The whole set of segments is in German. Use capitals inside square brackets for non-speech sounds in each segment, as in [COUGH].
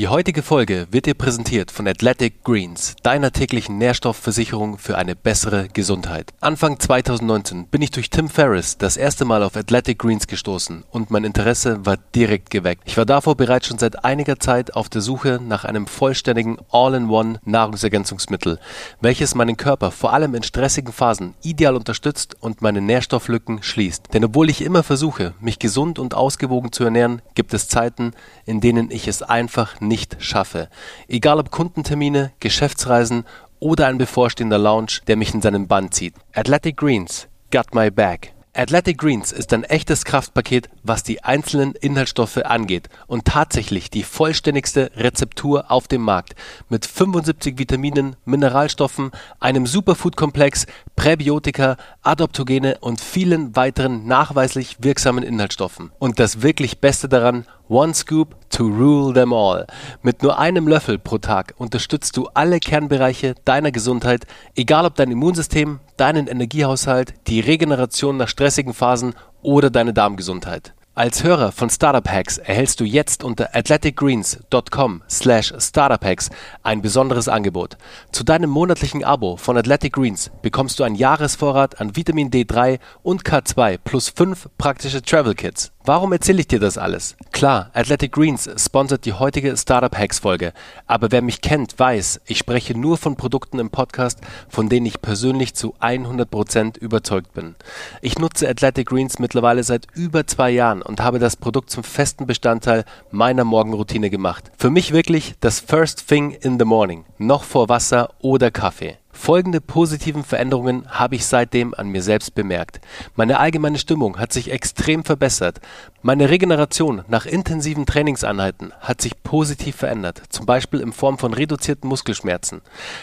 Die heutige Folge wird dir präsentiert von Athletic Greens, deiner täglichen Nährstoffversicherung für eine bessere Gesundheit. Anfang 2019 bin ich durch Tim Ferriss das erste Mal auf Athletic Greens gestoßen und mein Interesse war direkt geweckt. Ich war davor bereits schon seit einiger Zeit auf der Suche nach einem vollständigen All-in-One Nahrungsergänzungsmittel, welches meinen Körper vor allem in stressigen Phasen ideal unterstützt und meine Nährstofflücken schließt. Denn obwohl ich immer versuche, mich gesund und ausgewogen zu ernähren, gibt es Zeiten, in denen ich es einfach nicht schaffe. Egal ob Kundentermine, Geschäftsreisen oder ein bevorstehender Launch, der mich in seinen Bann zieht. Athletic Greens, got my back. Athletic Greens ist ein echtes Kraftpaket, was die einzelnen Inhaltsstoffe angeht und tatsächlich die vollständigste Rezeptur auf dem Markt mit 75 Vitaminen, Mineralstoffen, einem Superfood-Komplex, Präbiotika, Adaptogene und vielen weiteren nachweislich wirksamen Inhaltsstoffen. Und das wirklich Beste daran, One Scoop to rule them all. Mit nur einem Löffel pro Tag unterstützt du alle Kernbereiche deiner Gesundheit, egal ob dein Immunsystem, deinen Energiehaushalt, die Regeneration nach stressigen Phasen oder deine Darmgesundheit. Als Hörer von Startup Hacks erhältst du jetzt unter athleticgreens.com slash startuphacks ein besonderes Angebot. Zu deinem monatlichen Abo von Athletic Greens bekommst du einen Jahresvorrat an Vitamin D3 und K2 plus fünf praktische Travel Kits. Warum erzähle ich dir das alles? Klar, Athletic Greens sponsert die heutige Startup Hacks Folge, aber wer mich kennt, weiß, ich spreche nur von Produkten im Podcast, von denen ich persönlich zu 100% überzeugt bin. Ich nutze Athletic Greens mittlerweile seit über zwei Jahren und habe das Produkt zum festen Bestandteil meiner Morgenroutine gemacht. Für mich wirklich das First Thing in the Morning, noch vor Wasser oder Kaffee. Folgende positiven Veränderungen habe ich seitdem an mir selbst bemerkt. Meine allgemeine Stimmung hat sich extrem verbessert. Meine Regeneration nach intensiven Trainingseinheiten hat sich positiv verändert, zum Beispiel in Form von reduzierten Muskelschmerzen.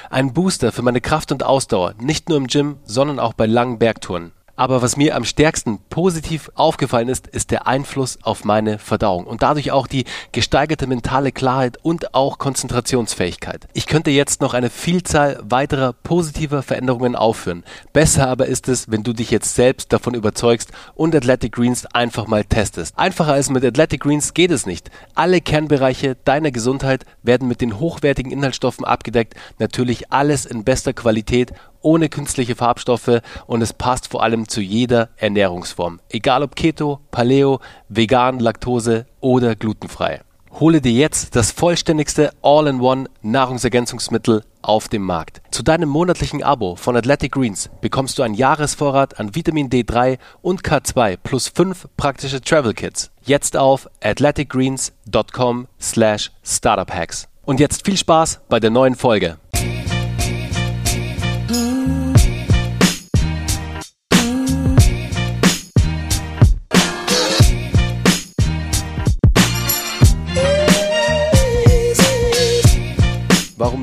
Ein Booster für meine Kraft und Ausdauer, nicht nur im Gym, sondern auch bei langen Bergtouren. Aber was mir am stärksten positiv aufgefallen ist, ist der Einfluss auf meine Verdauung und dadurch auch die gesteigerte mentale Klarheit und auch Konzentrationsfähigkeit. Ich könnte jetzt noch eine Vielzahl weiterer positiver Veränderungen aufführen. Besser aber ist es, wenn du dich jetzt selbst davon überzeugst und Athletic Greens einfach mal testest. Einfacher als mit Athletic Greens geht es nicht. Alle Kernbereiche deiner Gesundheit werden mit den hochwertigen Inhaltsstoffen abgedeckt. Natürlich alles in bester Qualität ohne künstliche Farbstoffe und es passt vor allem zu jeder Ernährungsform. Egal ob Keto, Paleo, vegan, Laktose oder glutenfrei. Hole dir jetzt das vollständigste All-in-One Nahrungsergänzungsmittel auf dem Markt. Zu deinem monatlichen Abo von Athletic Greens bekommst du einen Jahresvorrat an Vitamin D3 und K2 plus fünf praktische Travel Kits. Jetzt auf athleticgreens.com slash startuphacks. Und jetzt viel Spaß bei der neuen Folge.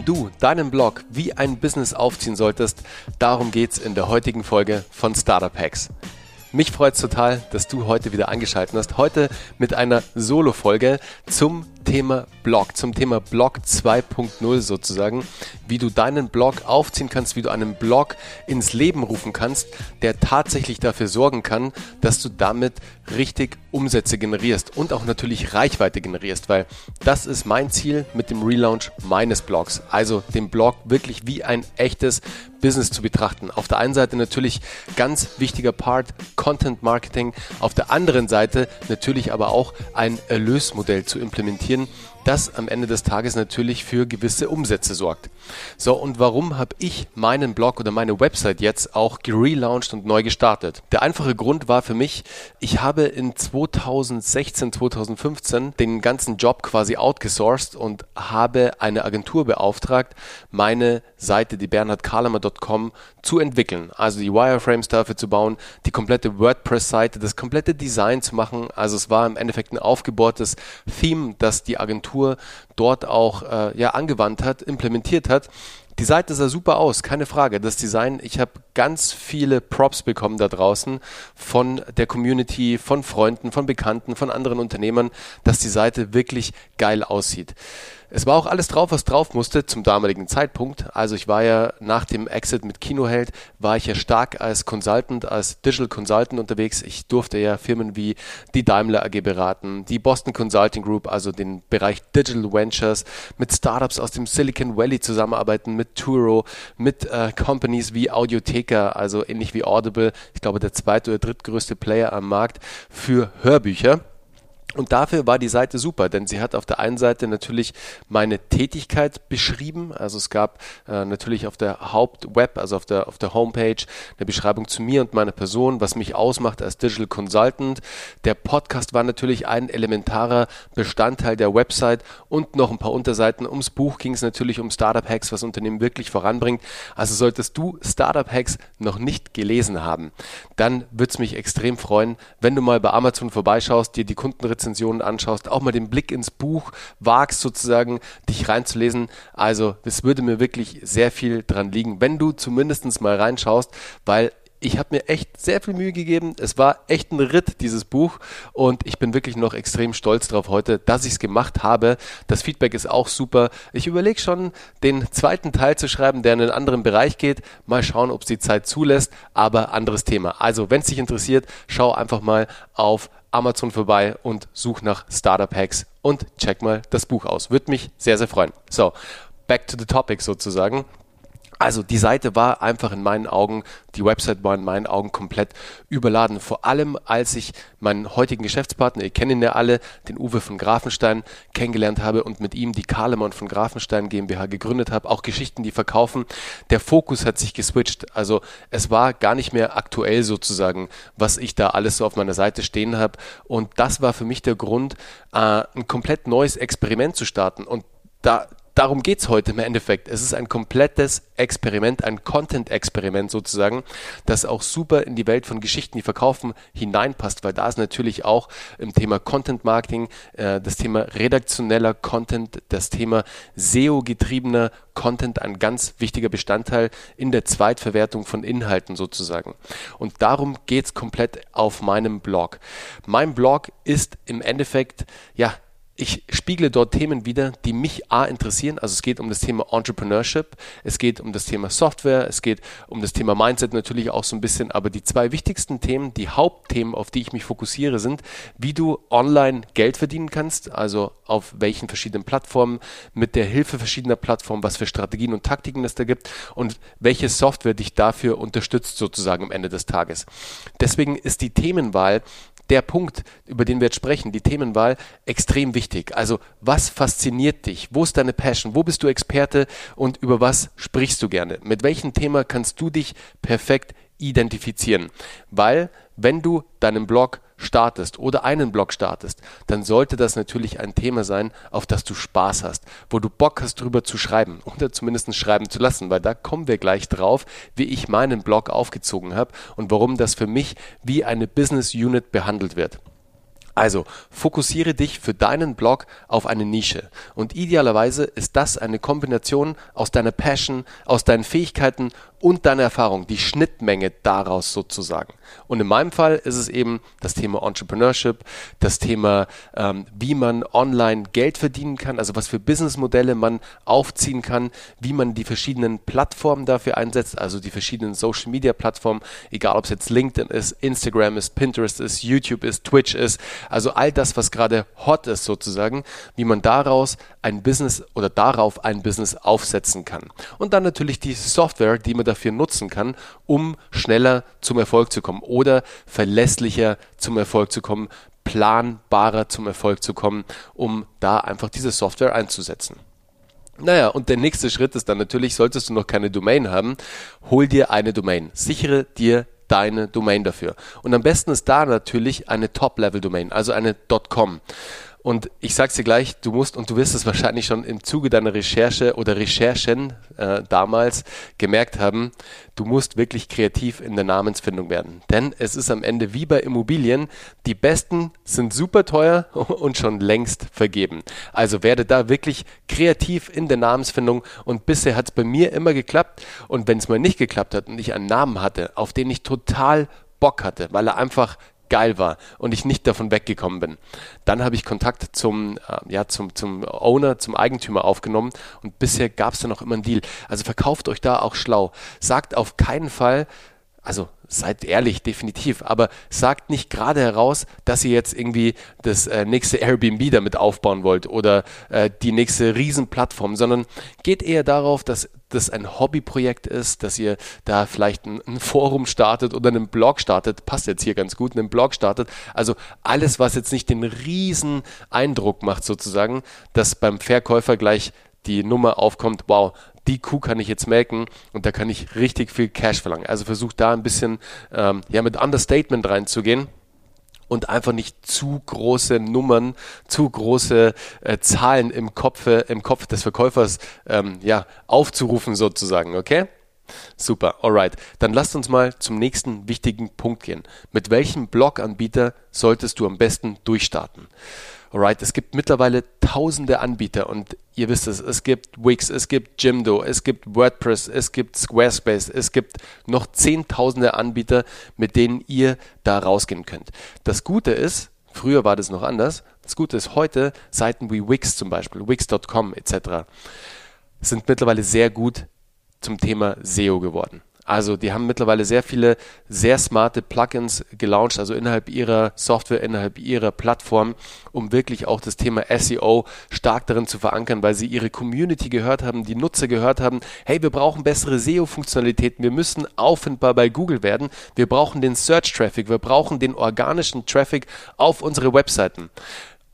Du deinen Blog wie ein Business aufziehen solltest, darum geht's in der heutigen Folge von Startup Hacks. Mich freut's total, dass du heute wieder eingeschaltet hast. Heute mit einer Solo-Folge zum Thema Blog, zum Thema Blog 2.0 sozusagen, wie du deinen Blog aufziehen kannst, wie du einen Blog ins Leben rufen kannst, der tatsächlich dafür sorgen kann, dass du damit richtig Umsätze generierst und auch natürlich Reichweite generierst, weil das ist mein Ziel mit dem Relaunch meines Blogs. Also den Blog wirklich wie ein echtes Business zu betrachten. Auf der einen Seite natürlich ganz wichtiger Part Content Marketing, auf der anderen Seite natürlich aber auch ein Erlösmodell zu implementieren, And. Das am Ende des Tages natürlich für gewisse Umsätze sorgt. So, und warum habe ich meinen Blog oder meine Website jetzt auch gelauncht und neu gestartet? Der einfache Grund war für mich, ich habe in 2016, 2015 den ganzen Job quasi outgesourced und habe eine Agentur beauftragt, meine Seite, die bernhardkalamer.com, zu entwickeln. Also die Wireframes dafür zu bauen, die komplette WordPress-Seite, das komplette Design zu machen. Also es war im Endeffekt ein aufgebohrtes Theme, das die Agentur dort auch äh, ja, angewandt hat, implementiert hat. Die Seite sah super aus, keine Frage. Das Design, ich habe ganz viele Props bekommen da draußen von der Community, von Freunden, von Bekannten, von anderen Unternehmern, dass die Seite wirklich geil aussieht. Es war auch alles drauf, was drauf musste zum damaligen Zeitpunkt. Also ich war ja nach dem Exit mit Kinoheld, war ich ja stark als Consultant, als Digital Consultant unterwegs. Ich durfte ja Firmen wie die Daimler AG beraten, die Boston Consulting Group, also den Bereich Digital Ventures, mit Startups aus dem Silicon Valley zusammenarbeiten, mit Turo, mit äh, Companies wie Audiotheca, also ähnlich wie Audible, ich glaube der zweite oder drittgrößte Player am Markt für Hörbücher. Und dafür war die Seite super, denn sie hat auf der einen Seite natürlich meine Tätigkeit beschrieben. Also es gab äh, natürlich auf der Hauptweb, also auf der, auf der Homepage, eine Beschreibung zu mir und meiner Person, was mich ausmacht als Digital Consultant. Der Podcast war natürlich ein elementarer Bestandteil der Website und noch ein paar Unterseiten. Ums Buch ging es natürlich um Startup Hacks, was Unternehmen wirklich voranbringt. Also solltest du Startup Hacks noch nicht gelesen haben, dann würde es mich extrem freuen, wenn du mal bei Amazon vorbeischaust, dir die Kundenrezensionen Rezensionen anschaust, auch mal den Blick ins Buch wagst, sozusagen dich reinzulesen. Also, das würde mir wirklich sehr viel dran liegen, wenn du zumindest mal reinschaust, weil ich habe mir echt sehr viel Mühe gegeben. Es war echt ein Ritt, dieses Buch. Und ich bin wirklich noch extrem stolz darauf heute, dass ich es gemacht habe. Das Feedback ist auch super. Ich überlege schon, den zweiten Teil zu schreiben, der in einen anderen Bereich geht. Mal schauen, ob es die Zeit zulässt. Aber anderes Thema. Also, wenn es dich interessiert, schau einfach mal auf Amazon vorbei und such nach Startup Hacks und check mal das Buch aus. Würde mich sehr, sehr freuen. So, back to the topic sozusagen. Also die Seite war einfach in meinen Augen, die Website war in meinen Augen komplett überladen. Vor allem, als ich meinen heutigen Geschäftspartner, ihr kennt ihn ja alle, den Uwe von Grafenstein, kennengelernt habe und mit ihm die Kahlemann von Grafenstein GmbH gegründet habe. Auch Geschichten, die verkaufen. Der Fokus hat sich geswitcht. Also es war gar nicht mehr aktuell sozusagen, was ich da alles so auf meiner Seite stehen habe. Und das war für mich der Grund, äh, ein komplett neues Experiment zu starten. Und da, darum geht es heute im Endeffekt. Es ist ein komplettes Experiment, ein Content-Experiment sozusagen, das auch super in die Welt von Geschichten, die verkaufen, hineinpasst, weil da ist natürlich auch im Thema Content-Marketing äh, das Thema redaktioneller Content, das Thema SEO-getriebener Content ein ganz wichtiger Bestandteil in der Zweitverwertung von Inhalten sozusagen. Und darum geht es komplett auf meinem Blog. Mein Blog ist im Endeffekt, ja, ich spiegle dort Themen wieder, die mich A interessieren. Also es geht um das Thema Entrepreneurship, es geht um das Thema Software, es geht um das Thema Mindset natürlich auch so ein bisschen. Aber die zwei wichtigsten Themen, die Hauptthemen, auf die ich mich fokussiere, sind, wie du online Geld verdienen kannst, also auf welchen verschiedenen Plattformen, mit der Hilfe verschiedener Plattformen, was für Strategien und Taktiken es da gibt und welche Software dich dafür unterstützt sozusagen am Ende des Tages. Deswegen ist die Themenwahl der Punkt, über den wir jetzt sprechen, die Themenwahl, extrem wichtig. Also was fasziniert dich? Wo ist deine Passion? Wo bist du Experte und über was sprichst du gerne? Mit welchem Thema kannst du dich perfekt identifizieren? Weil wenn du deinen Blog startest oder einen Blog startest, dann sollte das natürlich ein Thema sein, auf das du Spaß hast, wo du Bock hast drüber zu schreiben oder zumindest schreiben zu lassen, weil da kommen wir gleich drauf, wie ich meinen Blog aufgezogen habe und warum das für mich wie eine Business Unit behandelt wird. Also fokussiere dich für deinen Blog auf eine Nische. Und idealerweise ist das eine Kombination aus deiner Passion, aus deinen Fähigkeiten und deiner Erfahrung, die Schnittmenge daraus sozusagen. Und in meinem Fall ist es eben das Thema Entrepreneurship, das Thema, ähm, wie man online Geld verdienen kann, also was für Businessmodelle man aufziehen kann, wie man die verschiedenen Plattformen dafür einsetzt, also die verschiedenen Social Media Plattformen, egal ob es jetzt LinkedIn ist, Instagram ist, Pinterest ist, YouTube ist, Twitch ist, also all das, was gerade hot ist sozusagen, wie man daraus ein Business oder darauf ein Business aufsetzen kann. Und dann natürlich die Software, die man dafür nutzen kann, um schneller zum Erfolg zu kommen oder verlässlicher zum Erfolg zu kommen, planbarer zum Erfolg zu kommen, um da einfach diese Software einzusetzen. Naja, und der nächste Schritt ist dann natürlich, solltest du noch keine Domain haben, hol dir eine Domain. Sichere dir deine Domain dafür. Und am besten ist da natürlich eine Top-Level-Domain, also eine .com. Und ich sag's dir gleich, du musst, und du wirst es wahrscheinlich schon im Zuge deiner Recherche oder Recherchen äh, damals gemerkt haben, du musst wirklich kreativ in der Namensfindung werden. Denn es ist am Ende wie bei Immobilien, die besten sind super teuer [LAUGHS] und schon längst vergeben. Also werde da wirklich kreativ in der Namensfindung und bisher hat es bei mir immer geklappt und wenn es mal nicht geklappt hat und ich einen Namen hatte, auf den ich total Bock hatte, weil er einfach geil war und ich nicht davon weggekommen bin. Dann habe ich Kontakt zum, äh, ja, zum, zum Owner, zum Eigentümer aufgenommen und bisher gab es da noch immer einen Deal. Also verkauft euch da auch schlau. Sagt auf keinen Fall, also seid ehrlich, definitiv, aber sagt nicht gerade heraus, dass ihr jetzt irgendwie das äh, nächste Airbnb damit aufbauen wollt oder äh, die nächste Riesenplattform, sondern geht eher darauf, dass das ein Hobbyprojekt ist, dass ihr da vielleicht ein, ein, Forum startet oder einen Blog startet, passt jetzt hier ganz gut, einen Blog startet. Also alles, was jetzt nicht den riesen Eindruck macht sozusagen, dass beim Verkäufer gleich die Nummer aufkommt, wow, die Kuh kann ich jetzt melken und da kann ich richtig viel Cash verlangen. Also versucht da ein bisschen ähm, ja, mit Understatement reinzugehen und einfach nicht zu große Nummern, zu große äh, Zahlen im Kopf, im Kopf des Verkäufers ähm, ja, aufzurufen sozusagen, okay? Super, alright. Dann lasst uns mal zum nächsten wichtigen Punkt gehen. Mit welchem Blog-Anbieter solltest du am besten durchstarten? Alright, es gibt mittlerweile tausende Anbieter und ihr wisst es, es gibt Wix, es gibt Jimdo, es gibt WordPress, es gibt Squarespace, es gibt noch zehntausende Anbieter, mit denen ihr da rausgehen könnt. Das Gute ist, früher war das noch anders, das Gute ist heute, Seiten wie Wix zum Beispiel, Wix.com etc. sind mittlerweile sehr gut zum Thema SEO geworden. Also die haben mittlerweile sehr viele sehr smarte Plugins gelauncht, also innerhalb ihrer Software, innerhalb ihrer Plattform, um wirklich auch das Thema SEO stark darin zu verankern, weil sie ihre Community gehört haben, die Nutzer gehört haben, hey, wir brauchen bessere SEO-Funktionalitäten, wir müssen auffindbar bei Google werden, wir brauchen den Search-Traffic, wir brauchen den organischen Traffic auf unsere Webseiten.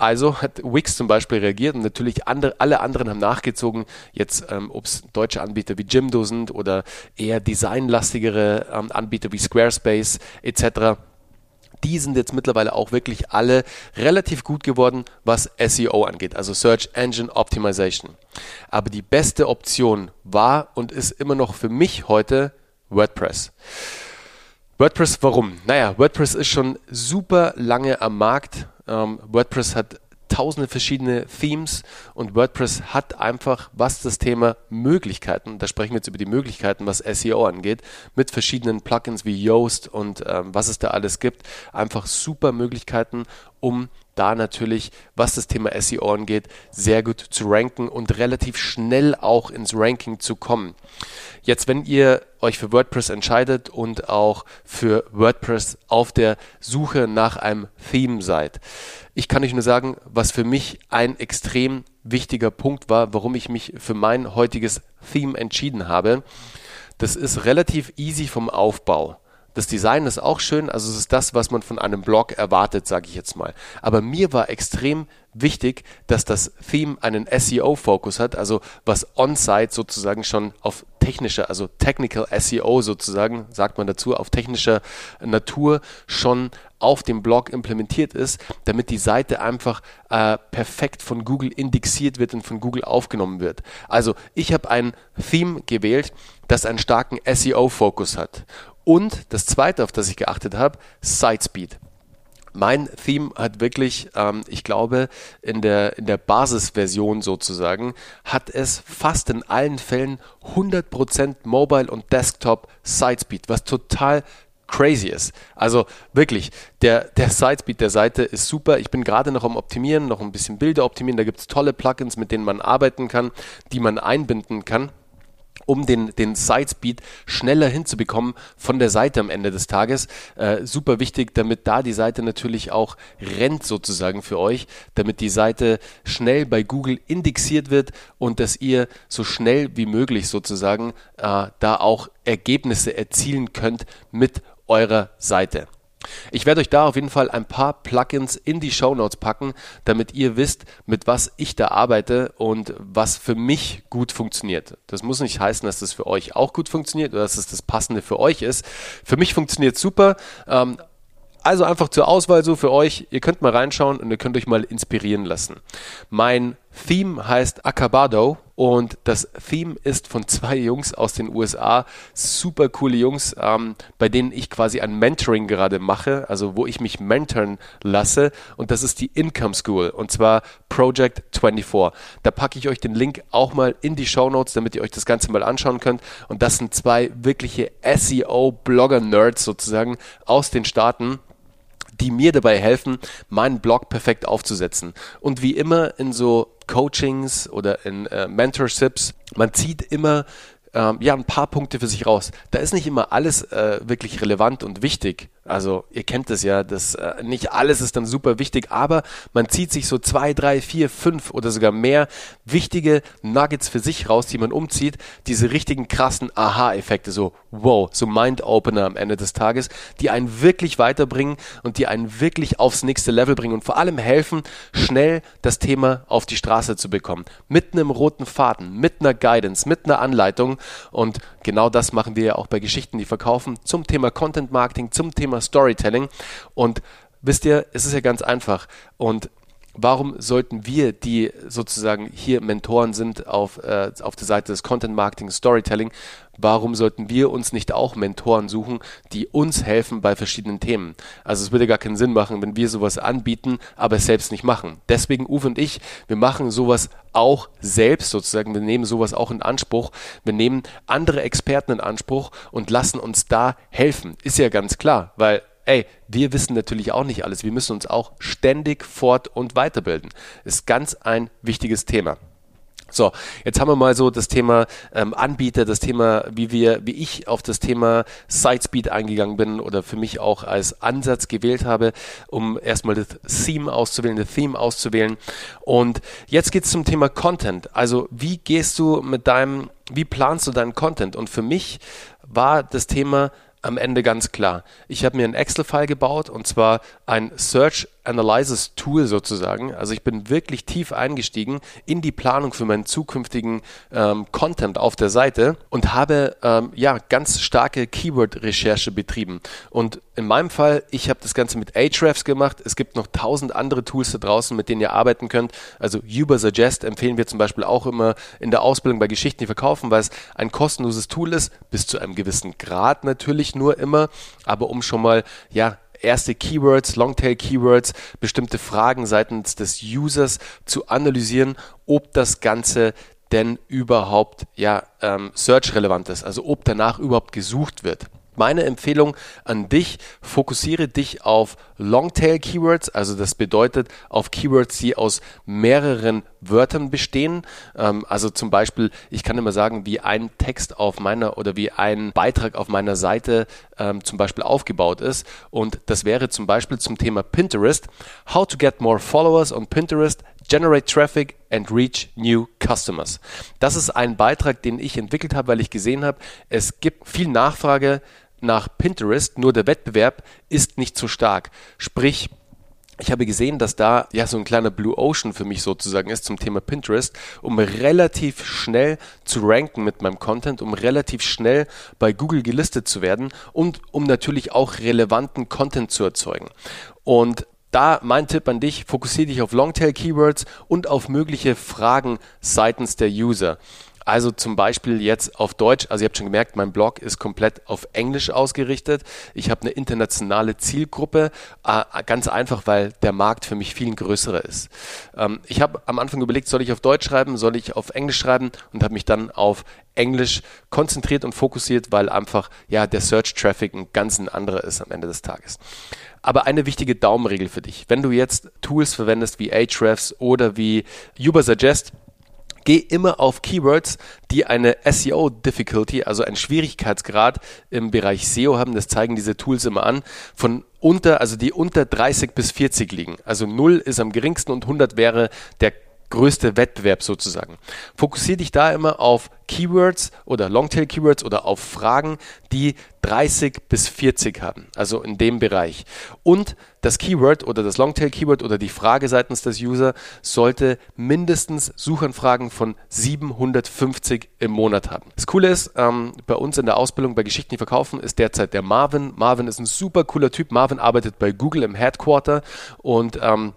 Also hat Wix zum Beispiel reagiert und natürlich andere, alle anderen haben nachgezogen. Jetzt, ähm, ob es deutsche Anbieter wie Jimdo sind oder eher designlastigere ähm, Anbieter wie Squarespace etc. Die sind jetzt mittlerweile auch wirklich alle relativ gut geworden, was SEO angeht, also Search Engine Optimization. Aber die beste Option war und ist immer noch für mich heute WordPress. WordPress, warum? Naja, WordPress ist schon super lange am Markt. Ähm, WordPress hat tausende verschiedene Themes und WordPress hat einfach, was das Thema Möglichkeiten, da sprechen wir jetzt über die Möglichkeiten, was SEO angeht, mit verschiedenen Plugins wie Yoast und ähm, was es da alles gibt, einfach super Möglichkeiten, um da natürlich, was das Thema SEO angeht, sehr gut zu ranken und relativ schnell auch ins Ranking zu kommen. Jetzt, wenn ihr euch für WordPress entscheidet und auch für WordPress auf der Suche nach einem Theme seid, ich kann euch nur sagen, was für mich ein extrem wichtiger Punkt war, warum ich mich für mein heutiges Theme entschieden habe. Das ist relativ easy vom Aufbau. Das Design ist auch schön, also es ist das, was man von einem Blog erwartet, sage ich jetzt mal. Aber mir war extrem wichtig, dass das Theme einen SEO-Fokus hat, also was on-site sozusagen schon auf technischer, also Technical SEO sozusagen, sagt man dazu, auf technischer Natur schon auf dem Blog implementiert ist, damit die Seite einfach äh, perfekt von Google indexiert wird und von Google aufgenommen wird. Also ich habe ein Theme gewählt, das einen starken SEO-Fokus hat. Und das zweite, auf das ich geachtet habe, Sitespeed. Mein Theme hat wirklich, ähm, ich glaube, in der, in der Basisversion sozusagen, hat es fast in allen Fällen 100% Mobile und Desktop Sitespeed, was total crazy ist. Also wirklich, der, der Sitespeed der Seite ist super. Ich bin gerade noch am Optimieren, noch ein bisschen Bilder optimieren. Da gibt es tolle Plugins, mit denen man arbeiten kann, die man einbinden kann um den, den Site-Speed schneller hinzubekommen von der Seite am Ende des Tages. Äh, super wichtig, damit da die Seite natürlich auch rennt sozusagen für euch, damit die Seite schnell bei Google indexiert wird und dass ihr so schnell wie möglich sozusagen äh, da auch Ergebnisse erzielen könnt mit eurer Seite. Ich werde euch da auf jeden Fall ein paar Plugins in die Show Notes packen, damit ihr wisst, mit was ich da arbeite und was für mich gut funktioniert. Das muss nicht heißen, dass das für euch auch gut funktioniert oder dass es das Passende für euch ist. Für mich funktioniert super. Ähm, Also einfach zur Auswahl so für euch. Ihr könnt mal reinschauen und ihr könnt euch mal inspirieren lassen. Mein Theme heißt Acabado und das Theme ist von zwei Jungs aus den USA, super coole Jungs, ähm, bei denen ich quasi ein Mentoring gerade mache, also wo ich mich mentoren lasse und das ist die Income School und zwar Project 24. Da packe ich euch den Link auch mal in die Show Notes, damit ihr euch das Ganze mal anschauen könnt und das sind zwei wirkliche SEO-Blogger-Nerds sozusagen aus den Staaten die mir dabei helfen, meinen Blog perfekt aufzusetzen. Und wie immer in so Coachings oder in äh, Mentorships, man zieht immer ähm, ja ein paar Punkte für sich raus. Da ist nicht immer alles äh, wirklich relevant und wichtig. Also ihr kennt es ja, dass äh, nicht alles ist dann super wichtig, aber man zieht sich so zwei, drei, vier, fünf oder sogar mehr wichtige Nuggets für sich raus, die man umzieht. Diese richtigen krassen Aha-Effekte, so wow, so Mind-Opener am Ende des Tages, die einen wirklich weiterbringen und die einen wirklich aufs nächste Level bringen und vor allem helfen, schnell das Thema auf die Straße zu bekommen. Mit einem roten Faden, mit einer Guidance, mit einer Anleitung und genau das machen wir ja auch bei Geschichten, die verkaufen, zum Thema Content Marketing, zum Thema Storytelling. Und wisst ihr, es ist ja ganz einfach. Und warum sollten wir, die sozusagen hier Mentoren sind auf, äh, auf der Seite des Content Marketing Storytelling, warum sollten wir uns nicht auch Mentoren suchen, die uns helfen bei verschiedenen Themen? Also es würde gar keinen Sinn machen, wenn wir sowas anbieten, aber es selbst nicht machen. Deswegen Uwe und ich, wir machen sowas auch selbst sozusagen. Wir nehmen sowas auch in Anspruch. Wir nehmen andere Experten in Anspruch und lassen uns da helfen. Ist ja ganz klar, weil ey, wir wissen natürlich auch nicht alles. Wir müssen uns auch ständig fort- und weiterbilden. Ist ganz ein wichtiges Thema. So, jetzt haben wir mal so das Thema ähm, Anbieter, das Thema, wie wir, wie ich auf das Thema Sitespeed eingegangen bin oder für mich auch als Ansatz gewählt habe, um erstmal das Theme auszuwählen, das Theme auszuwählen. Und jetzt geht es zum Thema Content. Also wie gehst du mit deinem, wie planst du deinen Content? Und für mich war das Thema am Ende ganz klar. Ich habe mir ein Excel-File gebaut und zwar ein Search Analysis Tool sozusagen. Also ich bin wirklich tief eingestiegen in die Planung für meinen zukünftigen ähm, Content auf der Seite und habe ähm, ja ganz starke Keyword-Recherche betrieben. Und in meinem Fall, ich habe das Ganze mit Ahrefs gemacht. Es gibt noch tausend andere Tools da draußen, mit denen ihr arbeiten könnt. Also Ubersuggest empfehlen wir zum Beispiel auch immer in der Ausbildung bei Geschichten, die verkaufen, weil es ein kostenloses Tool ist, bis zu einem gewissen Grad natürlich nur immer, aber um schon mal ja erste Keywords, Longtail-Keywords, bestimmte Fragen seitens des Users zu analysieren, ob das Ganze denn überhaupt ja ähm, search-relevant ist, also ob danach überhaupt gesucht wird. Meine Empfehlung an dich, fokussiere dich auf Longtail-Keywords, also das bedeutet auf Keywords, die aus mehreren Wörtern bestehen. Ähm, also zum Beispiel, ich kann immer sagen, wie ein Text auf meiner oder wie ein Beitrag auf meiner Seite ähm, zum Beispiel aufgebaut ist. Und das wäre zum Beispiel zum Thema Pinterest. How to get more followers on Pinterest Generate Traffic and Reach New Customers. Das ist ein Beitrag, den ich entwickelt habe, weil ich gesehen habe, es gibt viel Nachfrage nach Pinterest, nur der Wettbewerb ist nicht so stark. Sprich, ich habe gesehen, dass da ja so ein kleiner Blue Ocean für mich sozusagen ist zum Thema Pinterest, um relativ schnell zu ranken mit meinem Content, um relativ schnell bei Google gelistet zu werden und um natürlich auch relevanten Content zu erzeugen. Und da mein Tipp an dich, fokussiere dich auf Longtail Keywords und auf mögliche Fragen seitens der User. Also zum Beispiel jetzt auf Deutsch, also ihr habt schon gemerkt, mein Blog ist komplett auf Englisch ausgerichtet. Ich habe eine internationale Zielgruppe, äh, ganz einfach, weil der Markt für mich viel größerer ist. Ähm, ich habe am Anfang überlegt, soll ich auf Deutsch schreiben, soll ich auf Englisch schreiben und habe mich dann auf Englisch konzentriert und fokussiert, weil einfach ja der Search Traffic ein ganz anderer ist am Ende des Tages. Aber eine wichtige Daumenregel für dich. Wenn du jetzt Tools verwendest wie Ahrefs oder wie Ubersuggest, Geh immer auf Keywords, die eine SEO-Difficulty, also einen Schwierigkeitsgrad im Bereich SEO haben. Das zeigen diese Tools immer an. Von unter, also die unter 30 bis 40 liegen. Also 0 ist am geringsten und 100 wäre der größte Wettbewerb sozusagen. Fokussiere dich da immer auf Keywords oder Longtail-Keywords oder auf Fragen, die 30 bis 40 haben, also in dem Bereich. Und das Keyword oder das Longtail-Keyword oder die Frage seitens des User sollte mindestens Suchanfragen von 750 im Monat haben. Das Coole ist, ähm, bei uns in der Ausbildung bei Geschichten, die verkaufen, ist derzeit der Marvin. Marvin ist ein super cooler Typ. Marvin arbeitet bei Google im Headquarter und ähm,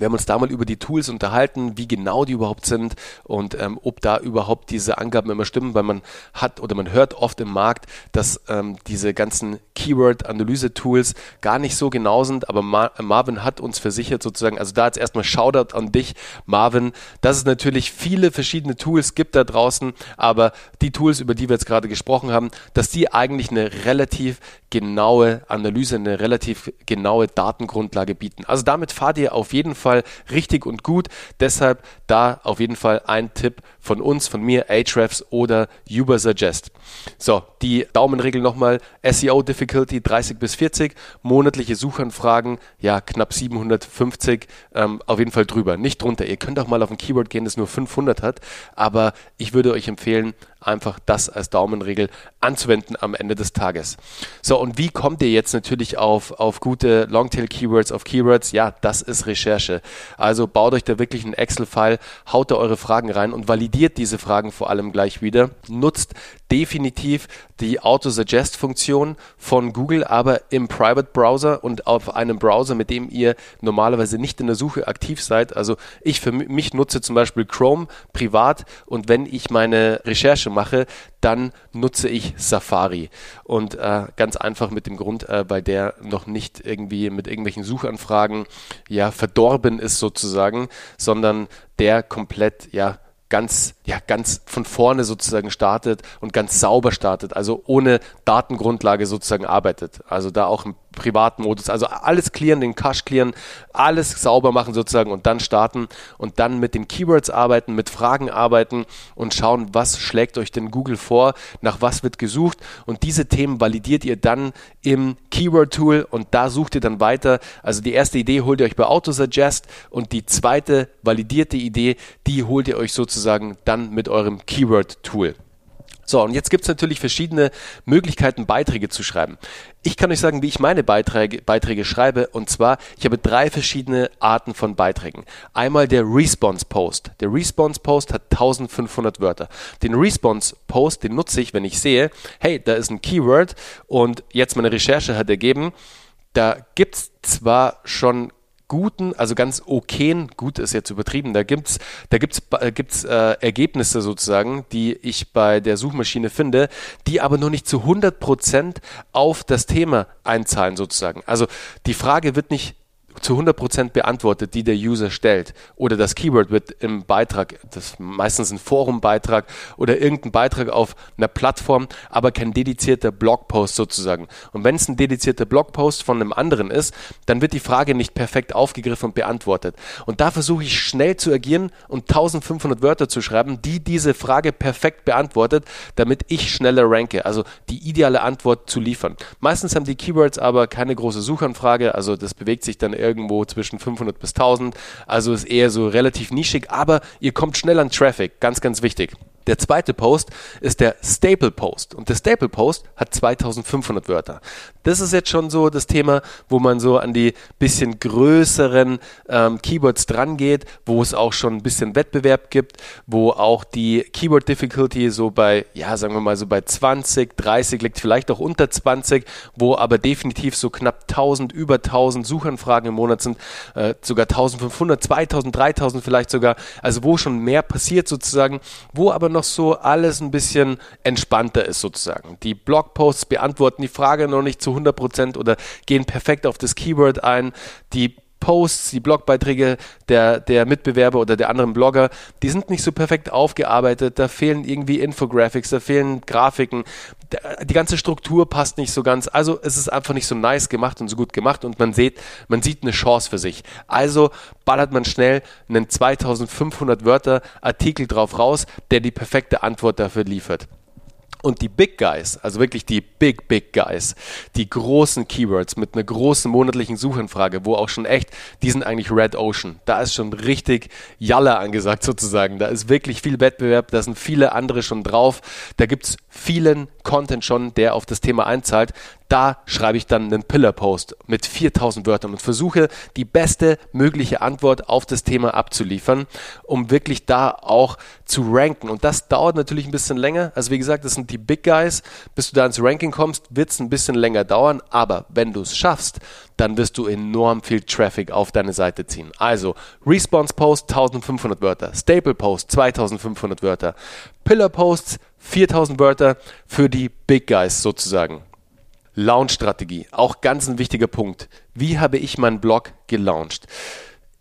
wir haben uns da mal über die Tools unterhalten, wie genau die überhaupt sind und ähm, ob da überhaupt diese Angaben immer stimmen, weil man hat oder man hört oft im Markt, dass ähm, diese ganzen Keyword-Analyse-Tools gar nicht so genau sind, aber Mar Marvin hat uns versichert sozusagen, also da jetzt erstmal Shoutout an dich, Marvin, dass es natürlich viele verschiedene Tools gibt da draußen, aber die Tools, über die wir jetzt gerade gesprochen haben, dass die eigentlich eine relativ genaue Analyse, eine relativ genaue Datengrundlage bieten. Also damit fahrt ihr auf jeden Fall richtig und gut. Deshalb da auf jeden Fall ein Tipp von uns, von mir, Ahrefs oder Ubersuggest. So, die Daumenregel nochmal, SEO Difficulty 30 bis 40, monatliche Suchanfragen, ja, knapp 750, ähm, auf jeden Fall drüber, nicht drunter. Ihr könnt auch mal auf ein Keyword gehen, das nur 500 hat, aber ich würde euch empfehlen, einfach das als Daumenregel anzuwenden am Ende des Tages. So, und wie kommt ihr jetzt natürlich auf, auf gute Longtail-Keywords, auf Keywords? Ja, das ist Recherche. Also baut euch da wirklich einen Excel-File, haut da eure Fragen rein und validiert diese Fragen vor allem gleich wieder. Nutzt definitiv die Auto-Suggest-Funktion von Google, aber im Private-Browser und auf einem Browser, mit dem ihr normalerweise nicht in der Suche aktiv seid. Also ich für mich nutze zum Beispiel Chrome privat und wenn ich meine Recherche mache, dann nutze ich Safari. Und äh, ganz einfach mit dem Grund, äh, weil der noch nicht irgendwie mit irgendwelchen Suchanfragen ja verdorben ist sozusagen, sondern der komplett ja ganz, ja, ganz von vorne sozusagen startet und ganz sauber startet, also ohne Datengrundlage sozusagen arbeitet. Also da auch im Privatmodus, also alles clearen, den Cache clearen, alles sauber machen sozusagen und dann starten und dann mit den Keywords arbeiten, mit Fragen arbeiten und schauen, was schlägt euch denn Google vor, nach was wird gesucht und diese Themen validiert ihr dann im Keyword Tool und da sucht ihr dann weiter. Also die erste Idee holt ihr euch bei Autosuggest und die zweite validierte Idee, die holt ihr euch sozusagen dann mit eurem Keyword Tool. So, und jetzt gibt es natürlich verschiedene Möglichkeiten, Beiträge zu schreiben. Ich kann euch sagen, wie ich meine Beiträge, Beiträge schreibe. Und zwar, ich habe drei verschiedene Arten von Beiträgen. Einmal der Response Post. Der Response Post hat 1500 Wörter. Den Response Post, den nutze ich, wenn ich sehe, hey, da ist ein Keyword und jetzt meine Recherche hat ergeben, da gibt es zwar schon guten, also ganz okayen, gut ist jetzt übertrieben, da gibt's, da gibt's, äh, gibt's äh, Ergebnisse sozusagen, die ich bei der Suchmaschine finde, die aber noch nicht zu 100 Prozent auf das Thema einzahlen sozusagen. Also die Frage wird nicht zu 100% beantwortet, die der User stellt. Oder das Keyword wird im Beitrag, das ist meistens ein Forumbeitrag oder irgendein Beitrag auf einer Plattform, aber kein dedizierter Blogpost sozusagen. Und wenn es ein dedizierter Blogpost von einem anderen ist, dann wird die Frage nicht perfekt aufgegriffen und beantwortet. Und da versuche ich schnell zu agieren und 1500 Wörter zu schreiben, die diese Frage perfekt beantwortet, damit ich schneller ranke, also die ideale Antwort zu liefern. Meistens haben die Keywords aber keine große Suchanfrage, also das bewegt sich dann irgendwo zwischen 500 bis 1000. Also ist eher so relativ nischig, aber ihr kommt schnell an Traffic. Ganz, ganz wichtig. Der zweite Post ist der Staple Post und der Staple Post hat 2500 Wörter. Das ist jetzt schon so das Thema, wo man so an die bisschen größeren ähm, Keywords dran geht, wo es auch schon ein bisschen Wettbewerb gibt, wo auch die Keyword Difficulty so bei, ja, sagen wir mal so bei 20, 30 liegt, vielleicht auch unter 20, wo aber definitiv so knapp 1000, über 1000 Suchanfragen im Monat sind, äh, sogar 1500, 2000, 3000 vielleicht sogar, also wo schon mehr passiert sozusagen, wo aber noch so alles ein bisschen entspannter ist sozusagen. Die Blogposts beantworten die Frage noch nicht zu 100% oder gehen perfekt auf das Keyword ein. Die Posts, die Blogbeiträge der, der Mitbewerber oder der anderen Blogger, die sind nicht so perfekt aufgearbeitet, da fehlen irgendwie Infographics, da fehlen Grafiken, die ganze Struktur passt nicht so ganz. Also es ist einfach nicht so nice gemacht und so gut gemacht und man sieht, man sieht eine Chance für sich. Also ballert man schnell einen 2500 Wörter Artikel drauf raus, der die perfekte Antwort dafür liefert. Und die Big Guys, also wirklich die Big, Big Guys, die großen Keywords mit einer großen monatlichen Suchanfrage, wo auch schon echt, die sind eigentlich Red Ocean. Da ist schon richtig Jalle angesagt sozusagen. Da ist wirklich viel Wettbewerb, da sind viele andere schon drauf. Da gibt's vielen Content schon, der auf das Thema einzahlt. Da schreibe ich dann einen Pillar-Post mit 4000 Wörtern und versuche die beste mögliche Antwort auf das Thema abzuliefern, um wirklich da auch zu ranken. Und das dauert natürlich ein bisschen länger. Also wie gesagt, das sind die Big Guys. Bis du da ins Ranking kommst, wird es ein bisschen länger dauern. Aber wenn du es schaffst, dann wirst du enorm viel Traffic auf deine Seite ziehen. Also Response Post 1500 Wörter, Staple Post 2500 Wörter, Pillar Posts 4000 Wörter für die Big Guys sozusagen. Launch-Strategie, auch ganz ein wichtiger Punkt. Wie habe ich meinen Blog gelauncht?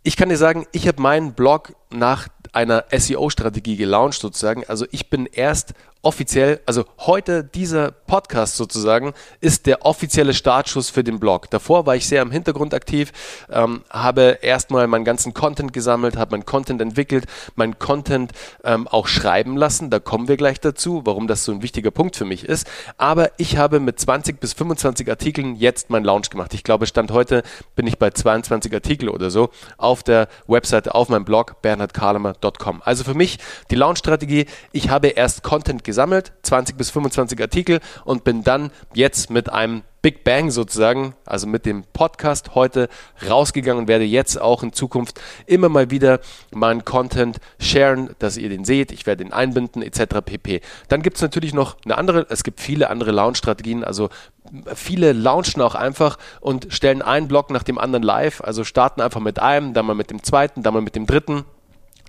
Ich kann dir sagen, ich habe meinen Blog nach einer SEO-Strategie gelauncht sozusagen. Also ich bin erst offiziell, also heute dieser Podcast sozusagen, ist der offizielle Startschuss für den Blog. Davor war ich sehr im Hintergrund aktiv, ähm, habe erstmal meinen ganzen Content gesammelt, habe meinen Content entwickelt, meinen Content ähm, auch schreiben lassen. Da kommen wir gleich dazu, warum das so ein wichtiger Punkt für mich ist. Aber ich habe mit 20 bis 25 Artikeln jetzt meinen Launch gemacht. Ich glaube, Stand heute bin ich bei 22 Artikel oder so auf der Webseite, auf meinem Blog bernhardkalemer.com. Also für mich die Launch-Strategie, ich habe erst Content gesammelt, 20 bis 25 Artikel und bin dann jetzt mit einem Big Bang sozusagen, also mit dem Podcast heute rausgegangen und werde jetzt auch in Zukunft immer mal wieder meinen Content sharen, dass ihr den seht. Ich werde ihn einbinden etc. pp. Dann gibt es natürlich noch eine andere, es gibt viele andere Launch-Strategien, also viele launchen auch einfach und stellen einen Blog nach dem anderen live, also starten einfach mit einem, dann mal mit dem zweiten, dann mal mit dem dritten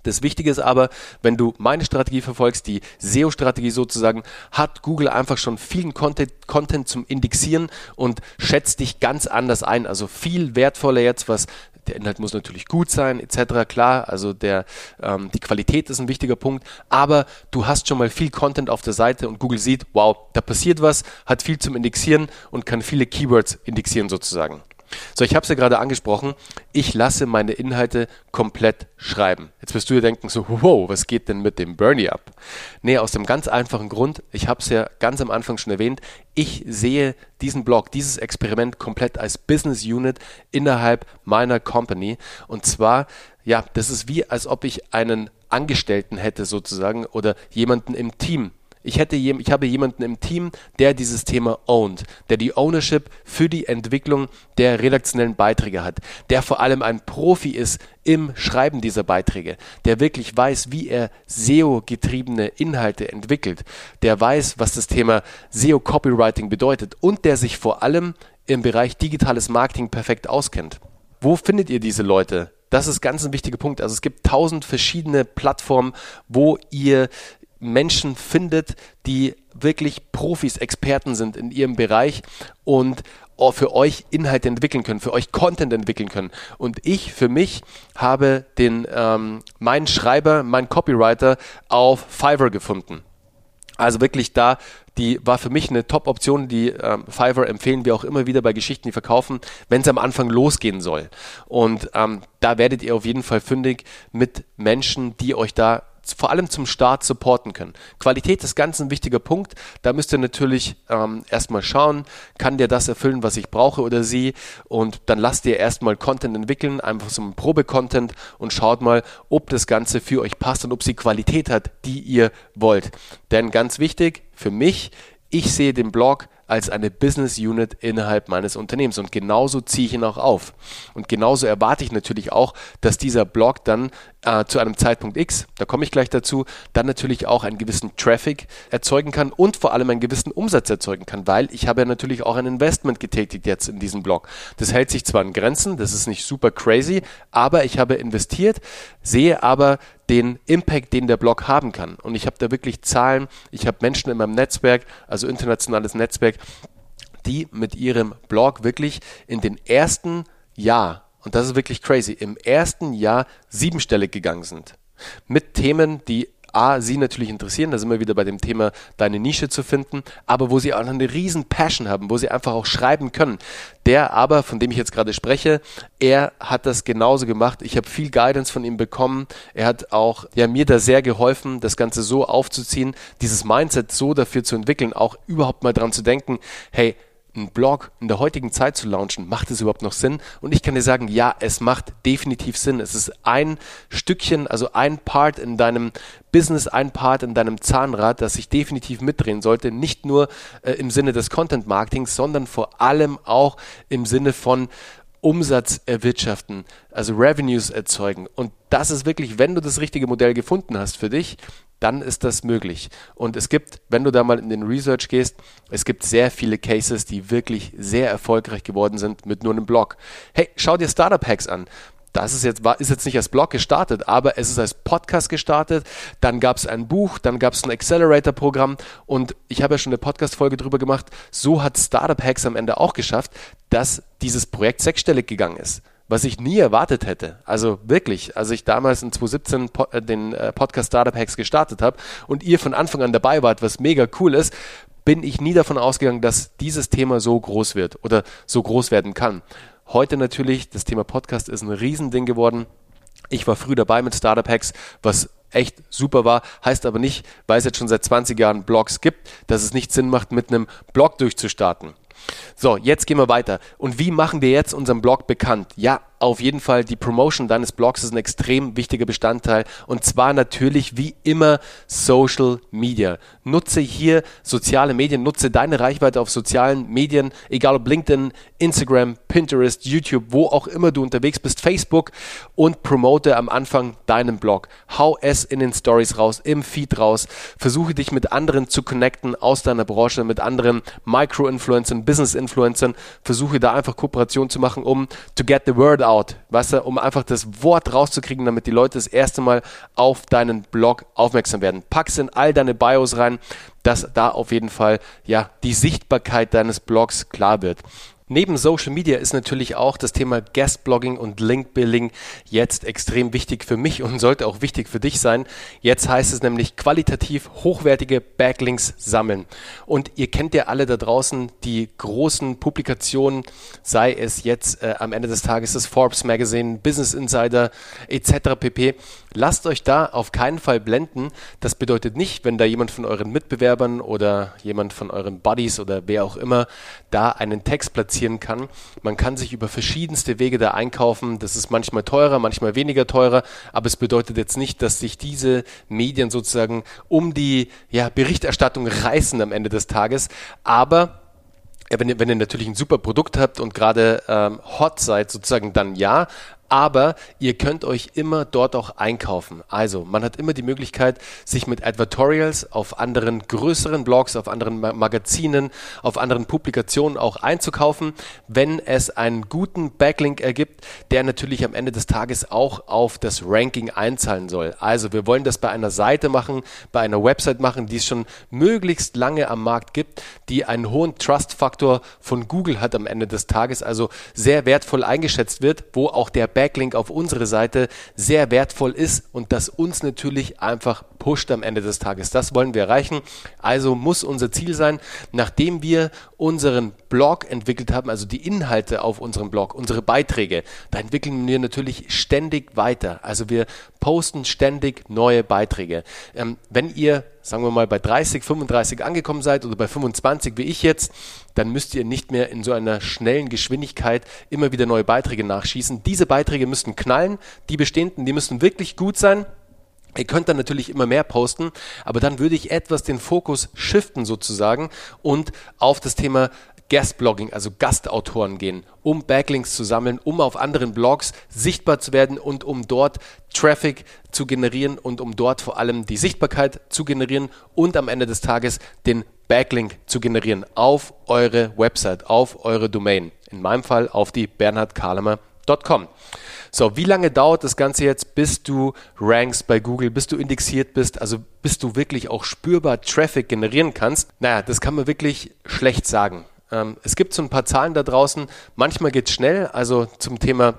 das Wichtige ist aber, wenn du meine Strategie verfolgst, die SEO-Strategie sozusagen, hat Google einfach schon vielen Content, Content zum Indexieren und schätzt dich ganz anders ein. Also viel wertvoller jetzt, was der Inhalt muss natürlich gut sein, etc. Klar, also der, ähm, die Qualität ist ein wichtiger Punkt, aber du hast schon mal viel Content auf der Seite und Google sieht, wow, da passiert was, hat viel zum Indexieren und kann viele Keywords indexieren sozusagen. So, ich habe es ja gerade angesprochen, ich lasse meine Inhalte komplett schreiben. Jetzt wirst du dir denken, so, wow, was geht denn mit dem Bernie ab? Nee, aus dem ganz einfachen Grund, ich habe es ja ganz am Anfang schon erwähnt, ich sehe diesen Blog, dieses Experiment komplett als Business Unit innerhalb meiner Company. Und zwar, ja, das ist wie, als ob ich einen Angestellten hätte sozusagen oder jemanden im Team ich, hätte, ich habe jemanden im Team, der dieses Thema ownt, der die Ownership für die Entwicklung der redaktionellen Beiträge hat, der vor allem ein Profi ist im Schreiben dieser Beiträge, der wirklich weiß, wie er SEO-getriebene Inhalte entwickelt, der weiß, was das Thema SEO-Copywriting bedeutet und der sich vor allem im Bereich digitales Marketing perfekt auskennt. Wo findet ihr diese Leute? Das ist ganz ein wichtiger Punkt. Also es gibt tausend verschiedene Plattformen, wo ihr Menschen findet, die wirklich Profis, Experten sind in ihrem Bereich und für euch Inhalte entwickeln können, für euch Content entwickeln können. Und ich für mich habe den ähm, meinen Schreiber, meinen Copywriter auf Fiverr gefunden. Also wirklich da, die war für mich eine Top-Option. Die ähm, Fiverr empfehlen wir auch immer wieder bei Geschichten, die verkaufen, wenn es am Anfang losgehen soll. Und ähm, da werdet ihr auf jeden Fall fündig mit Menschen, die euch da vor allem zum Start supporten können. Qualität ist ganz ein wichtiger Punkt. Da müsst ihr natürlich ähm, erstmal schauen, kann der das erfüllen, was ich brauche oder sie. Und dann lasst ihr erstmal Content entwickeln, einfach so ein Probe-Content und schaut mal, ob das Ganze für euch passt und ob sie Qualität hat, die ihr wollt. Denn ganz wichtig für mich, ich sehe den Blog als eine Business Unit innerhalb meines Unternehmens. Und genauso ziehe ich ihn auch auf. Und genauso erwarte ich natürlich auch, dass dieser Blog dann äh, zu einem Zeitpunkt X, da komme ich gleich dazu, dann natürlich auch einen gewissen Traffic erzeugen kann und vor allem einen gewissen Umsatz erzeugen kann, weil ich habe ja natürlich auch ein Investment getätigt jetzt in diesen Blog. Das hält sich zwar in Grenzen, das ist nicht super crazy, aber ich habe investiert, sehe aber den Impact, den der Blog haben kann. Und ich habe da wirklich Zahlen, ich habe Menschen in meinem Netzwerk, also internationales Netzwerk, die mit ihrem Blog wirklich in den ersten Jahr, und das ist wirklich crazy, im ersten Jahr siebenstellig gegangen sind. Mit Themen, die A, sie natürlich interessieren, da sind wir wieder bei dem Thema, deine Nische zu finden, aber wo sie auch eine riesen Passion haben, wo sie einfach auch schreiben können. Der aber, von dem ich jetzt gerade spreche, er hat das genauso gemacht. Ich habe viel Guidance von ihm bekommen. Er hat auch ja, mir da sehr geholfen, das Ganze so aufzuziehen, dieses Mindset so dafür zu entwickeln, auch überhaupt mal dran zu denken, hey, einen Blog in der heutigen Zeit zu launchen, macht es überhaupt noch Sinn? Und ich kann dir sagen, ja, es macht definitiv Sinn. Es ist ein Stückchen, also ein Part in deinem Business, ein Part in deinem Zahnrad, das sich definitiv mitdrehen sollte. Nicht nur äh, im Sinne des Content Marketings, sondern vor allem auch im Sinne von Umsatz erwirtschaften, also Revenues erzeugen. Und das ist wirklich, wenn du das richtige Modell gefunden hast für dich, dann ist das möglich. Und es gibt, wenn du da mal in den Research gehst, es gibt sehr viele Cases, die wirklich sehr erfolgreich geworden sind mit nur einem Blog. Hey, schau dir Startup Hacks an. Das ist jetzt, ist jetzt nicht als Blog gestartet, aber es ist als Podcast gestartet. Dann gab es ein Buch, dann gab es ein Accelerator-Programm und ich habe ja schon eine Podcast-Folge drüber gemacht. So hat Startup Hacks am Ende auch geschafft, dass dieses Projekt sechsstellig gegangen ist was ich nie erwartet hätte. Also wirklich, als ich damals in 2017 äh, den äh, Podcast Startup Hacks gestartet habe und ihr von Anfang an dabei wart, was mega cool ist, bin ich nie davon ausgegangen, dass dieses Thema so groß wird oder so groß werden kann. Heute natürlich, das Thema Podcast ist ein Riesending geworden. Ich war früh dabei mit Startup Hacks, was echt super war, heißt aber nicht, weil es jetzt schon seit 20 Jahren Blogs gibt, dass es nicht Sinn macht, mit einem Blog durchzustarten. So, jetzt gehen wir weiter. Und wie machen wir jetzt unseren Blog bekannt? Ja, auf jeden Fall die Promotion deines Blogs ist ein extrem wichtiger Bestandteil und zwar natürlich wie immer Social Media. Nutze hier soziale Medien, nutze deine Reichweite auf sozialen Medien, egal ob LinkedIn, Instagram, Pinterest, YouTube, wo auch immer du unterwegs bist, Facebook und promote am Anfang deinen Blog. Hau es in den Stories raus, im Feed raus. Versuche dich mit anderen zu connecten aus deiner Branche, mit anderen Micro-Influencern, Business-Influencern. Versuche da einfach Kooperation zu machen, um to get the word out out, weißt du, um einfach das Wort rauszukriegen, damit die Leute das erste Mal auf deinen Blog aufmerksam werden. Pack's in all deine Bios rein, dass da auf jeden Fall ja die Sichtbarkeit deines Blogs klar wird. Neben Social Media ist natürlich auch das Thema Guest-Blogging und Link-Building jetzt extrem wichtig für mich und sollte auch wichtig für dich sein. Jetzt heißt es nämlich qualitativ hochwertige Backlinks sammeln. Und ihr kennt ja alle da draußen die großen Publikationen, sei es jetzt äh, am Ende des Tages das Forbes Magazine, Business Insider etc. pp. Lasst euch da auf keinen Fall blenden. Das bedeutet nicht, wenn da jemand von euren Mitbewerbern oder jemand von euren Buddies oder wer auch immer da einen Text platzieren kann. Man kann sich über verschiedenste Wege da einkaufen. Das ist manchmal teurer, manchmal weniger teurer, aber es bedeutet jetzt nicht, dass sich diese Medien sozusagen um die ja, Berichterstattung reißen am Ende des Tages. Aber wenn ihr, wenn ihr natürlich ein super Produkt habt und gerade ähm, hot seid, sozusagen dann ja, aber ihr könnt euch immer dort auch einkaufen. Also man hat immer die Möglichkeit, sich mit Advertorials auf anderen größeren Blogs, auf anderen Magazinen, auf anderen Publikationen auch einzukaufen, wenn es einen guten Backlink ergibt, der natürlich am Ende des Tages auch auf das Ranking einzahlen soll. Also wir wollen das bei einer Seite machen, bei einer Website machen, die es schon möglichst lange am Markt gibt, die einen hohen Trust-Faktor von Google hat am Ende des Tages, also sehr wertvoll eingeschätzt wird, wo auch der Backlink Backlink auf unsere Seite sehr wertvoll ist und das uns natürlich einfach pusht am Ende des Tages. Das wollen wir erreichen. Also muss unser Ziel sein, nachdem wir unseren Blog entwickelt haben, also die Inhalte auf unserem Blog, unsere Beiträge, da entwickeln wir natürlich ständig weiter. Also wir posten ständig neue Beiträge. Ähm, wenn ihr sagen wir mal, bei 30, 35 angekommen seid oder bei 25 wie ich jetzt, dann müsst ihr nicht mehr in so einer schnellen Geschwindigkeit immer wieder neue Beiträge nachschießen. Diese Beiträge müssten knallen, die bestehenden, die müssen wirklich gut sein. Ihr könnt dann natürlich immer mehr posten, aber dann würde ich etwas den Fokus shiften sozusagen und auf das Thema Guestblogging, also Gastautoren gehen, um Backlinks zu sammeln, um auf anderen Blogs sichtbar zu werden und um dort Traffic zu generieren und um dort vor allem die Sichtbarkeit zu generieren und am Ende des Tages den Backlink zu generieren auf eure Website, auf eure Domain. In meinem Fall auf die bernhardkalemer.com. So, wie lange dauert das Ganze jetzt, bis du rankst bei Google, bis du indexiert bist, also bis du wirklich auch spürbar Traffic generieren kannst? Naja, das kann man wirklich schlecht sagen. Ähm, es gibt so ein paar Zahlen da draußen. Manchmal geht es schnell, also zum Thema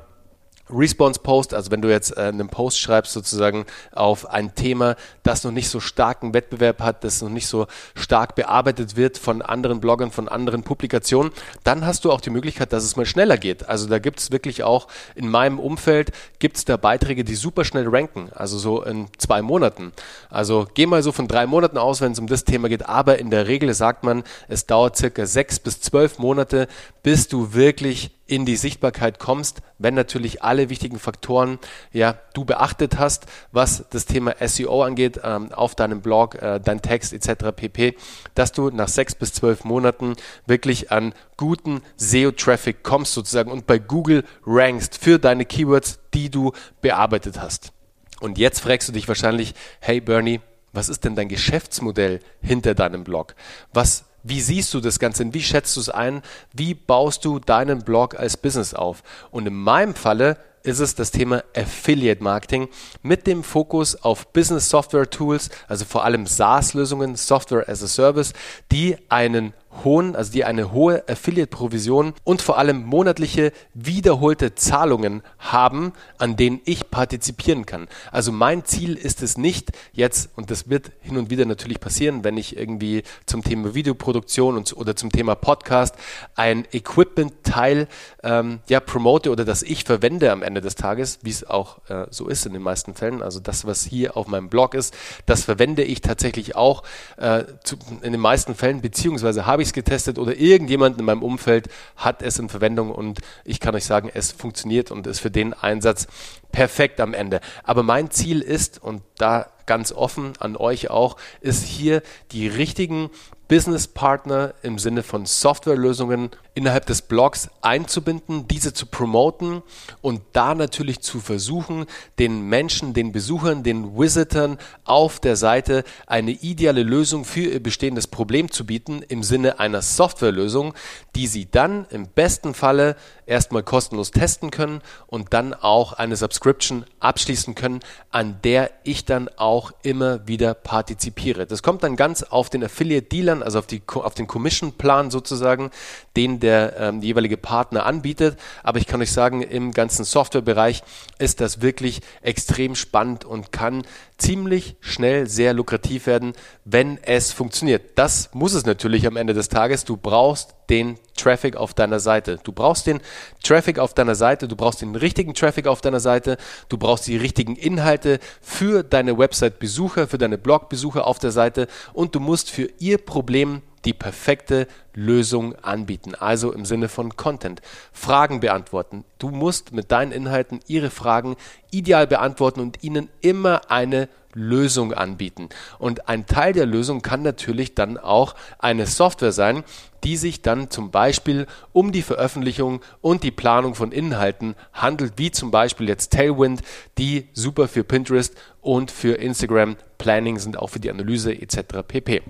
Response-Post, also wenn du jetzt äh, einen Post schreibst sozusagen auf ein Thema, das noch nicht so starken Wettbewerb hat, das noch nicht so stark bearbeitet wird von anderen Bloggern, von anderen Publikationen, dann hast du auch die Möglichkeit, dass es mal schneller geht. Also da gibt es wirklich auch in meinem Umfeld, gibt es da Beiträge, die super schnell ranken, also so in zwei Monaten. Also geh mal so von drei Monaten aus, wenn es um das Thema geht, aber in der Regel sagt man, es dauert circa sechs bis zwölf Monate, bis du wirklich in die Sichtbarkeit kommst, wenn natürlich alle wichtigen Faktoren ja du beachtet hast, was das Thema SEO angeht, ähm, auf deinem Blog, äh, dein Text etc. pp, dass du nach sechs bis zwölf Monaten wirklich an guten SEO-Traffic kommst sozusagen und bei Google rankst für deine Keywords, die du bearbeitet hast. Und jetzt fragst du dich wahrscheinlich, hey Bernie, was ist denn dein Geschäftsmodell hinter deinem Blog? Was wie siehst du das Ganze? Wie schätzt du es ein? Wie baust du deinen Blog als Business auf? Und in meinem Falle ist es das Thema Affiliate Marketing mit dem Fokus auf Business Software Tools, also vor allem SaaS-Lösungen, Software as a Service, die einen hohen, also die eine hohe Affiliate-Provision und vor allem monatliche wiederholte Zahlungen haben, an denen ich partizipieren kann. Also mein Ziel ist es nicht jetzt, und das wird hin und wieder natürlich passieren, wenn ich irgendwie zum Thema Videoproduktion und, oder zum Thema Podcast ein Equipment-Teil ähm, ja, promote oder das ich verwende am Ende des Tages, wie es auch äh, so ist in den meisten Fällen. Also das, was hier auf meinem Blog ist, das verwende ich tatsächlich auch äh, zu, in den meisten Fällen, beziehungsweise habe habe ich es getestet oder irgendjemand in meinem Umfeld hat es in Verwendung und ich kann euch sagen, es funktioniert und ist für den Einsatz perfekt am Ende. Aber mein Ziel ist, und da ganz offen an euch auch, ist hier die richtigen Businesspartner im Sinne von Softwarelösungen innerhalb des Blogs einzubinden, diese zu promoten und da natürlich zu versuchen, den Menschen, den Besuchern, den Visitern auf der Seite eine ideale Lösung für ihr bestehendes Problem zu bieten im Sinne einer Softwarelösung, die sie dann im besten Falle erstmal kostenlos testen können und dann auch eine Subscription abschließen können, an der ich dann auch immer wieder partizipiere. Das kommt dann ganz auf den Affiliate-Dealern, also auf, die, auf den Commission-Plan sozusagen, den der ähm, jeweilige Partner anbietet. Aber ich kann euch sagen, im ganzen Softwarebereich ist das wirklich extrem spannend und kann ziemlich schnell sehr lukrativ werden, wenn es funktioniert. Das muss es natürlich am Ende des Tages. Du brauchst den Traffic auf deiner Seite. Du brauchst den Traffic auf deiner Seite, du brauchst den richtigen Traffic auf deiner Seite, du brauchst die richtigen Inhalte für deine Website-Besucher, für deine Blog-Besucher auf der Seite und du musst für ihr Problem die perfekte Lösung anbieten. Also im Sinne von Content. Fragen beantworten. Du musst mit deinen Inhalten ihre Fragen ideal beantworten und ihnen immer eine Lösung anbieten. Und ein Teil der Lösung kann natürlich dann auch eine Software sein, die sich dann zum Beispiel um die Veröffentlichung und die Planung von Inhalten handelt, wie zum Beispiel jetzt Tailwind, die super für Pinterest und für Instagram Planning sind, auch für die Analyse etc. pp.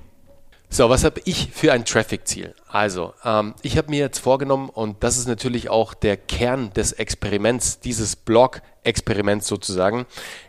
So, was habe ich für ein Traffic-Ziel? Also, ähm, ich habe mir jetzt vorgenommen, und das ist natürlich auch der Kern des Experiments, dieses Blog-Experiments sozusagen,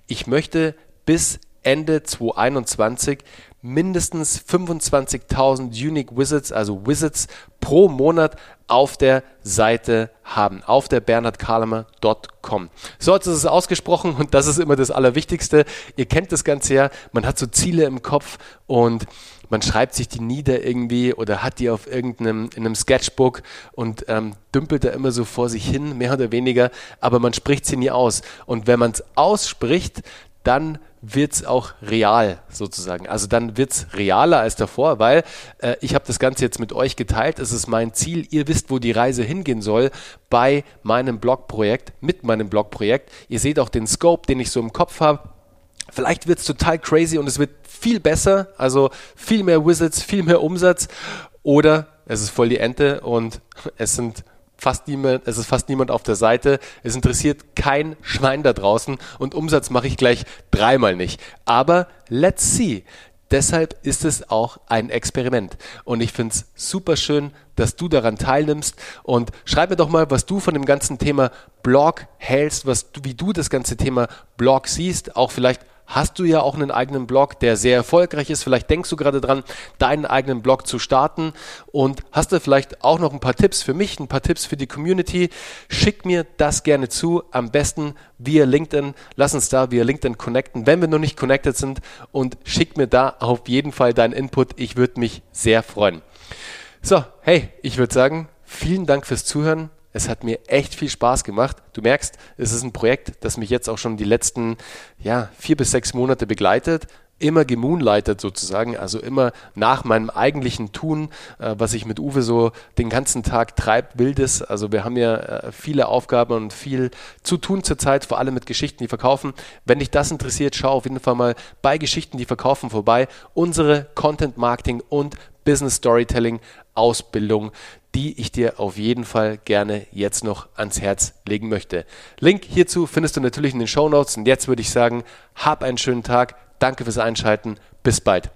ich möchte bis Ende 2021 mindestens 25.000 Unique Visits, also Visits pro Monat auf der Seite haben, auf der bernhardkalemer.com. So jetzt ist es ausgesprochen und das ist immer das Allerwichtigste. Ihr kennt das Ganze ja, man hat so Ziele im Kopf und man schreibt sich die nieder irgendwie oder hat die auf irgendeinem in einem Sketchbook und ähm, dümpelt da immer so vor sich hin, mehr oder weniger, aber man spricht sie nie aus. Und wenn man es ausspricht, dann wird es auch real sozusagen. Also dann wird es realer als davor, weil äh, ich habe das Ganze jetzt mit euch geteilt. Es ist mein Ziel. Ihr wisst, wo die Reise hingehen soll bei meinem Blogprojekt, mit meinem Blogprojekt. Ihr seht auch den Scope, den ich so im Kopf habe. Vielleicht wird es total crazy und es wird viel besser, also viel mehr Wizards, viel mehr Umsatz. Oder es ist voll die Ente und [LAUGHS] es sind fast niemand, es ist fast niemand auf der Seite. Es interessiert kein Schwein da draußen und Umsatz mache ich gleich dreimal nicht. Aber let's see. Deshalb ist es auch ein Experiment. Und ich finde es super schön, dass du daran teilnimmst. Und schreib mir doch mal, was du von dem ganzen Thema Blog hältst, was wie du das ganze Thema Blog siehst. Auch vielleicht hast du ja auch einen eigenen Blog, der sehr erfolgreich ist. Vielleicht denkst du gerade dran, deinen eigenen Blog zu starten und hast du vielleicht auch noch ein paar Tipps für mich, ein paar Tipps für die Community. Schick mir das gerne zu, am besten via LinkedIn. Lass uns da via LinkedIn connecten, wenn wir noch nicht connected sind und schick mir da auf jeden Fall deinen Input. Ich würde mich sehr freuen. So, hey, ich würde sagen, vielen Dank fürs Zuhören. Es hat mir echt viel Spaß gemacht. Du merkst, es ist ein Projekt, das mich jetzt auch schon die letzten ja, vier bis sechs Monate begleitet. Immer gemoonlightet sozusagen, also immer nach meinem eigentlichen Tun, äh, was ich mit Uwe so den ganzen Tag treibt, wildes. Also wir haben ja äh, viele Aufgaben und viel zu tun zurzeit, vor allem mit Geschichten, die verkaufen. Wenn dich das interessiert, schau auf jeden Fall mal bei Geschichten, die verkaufen vorbei. Unsere Content Marketing und Business Storytelling Ausbildung, die ich dir auf jeden Fall gerne jetzt noch ans Herz legen möchte. Link hierzu findest du natürlich in den Show Notes und jetzt würde ich sagen, hab einen schönen Tag, danke fürs Einschalten, bis bald.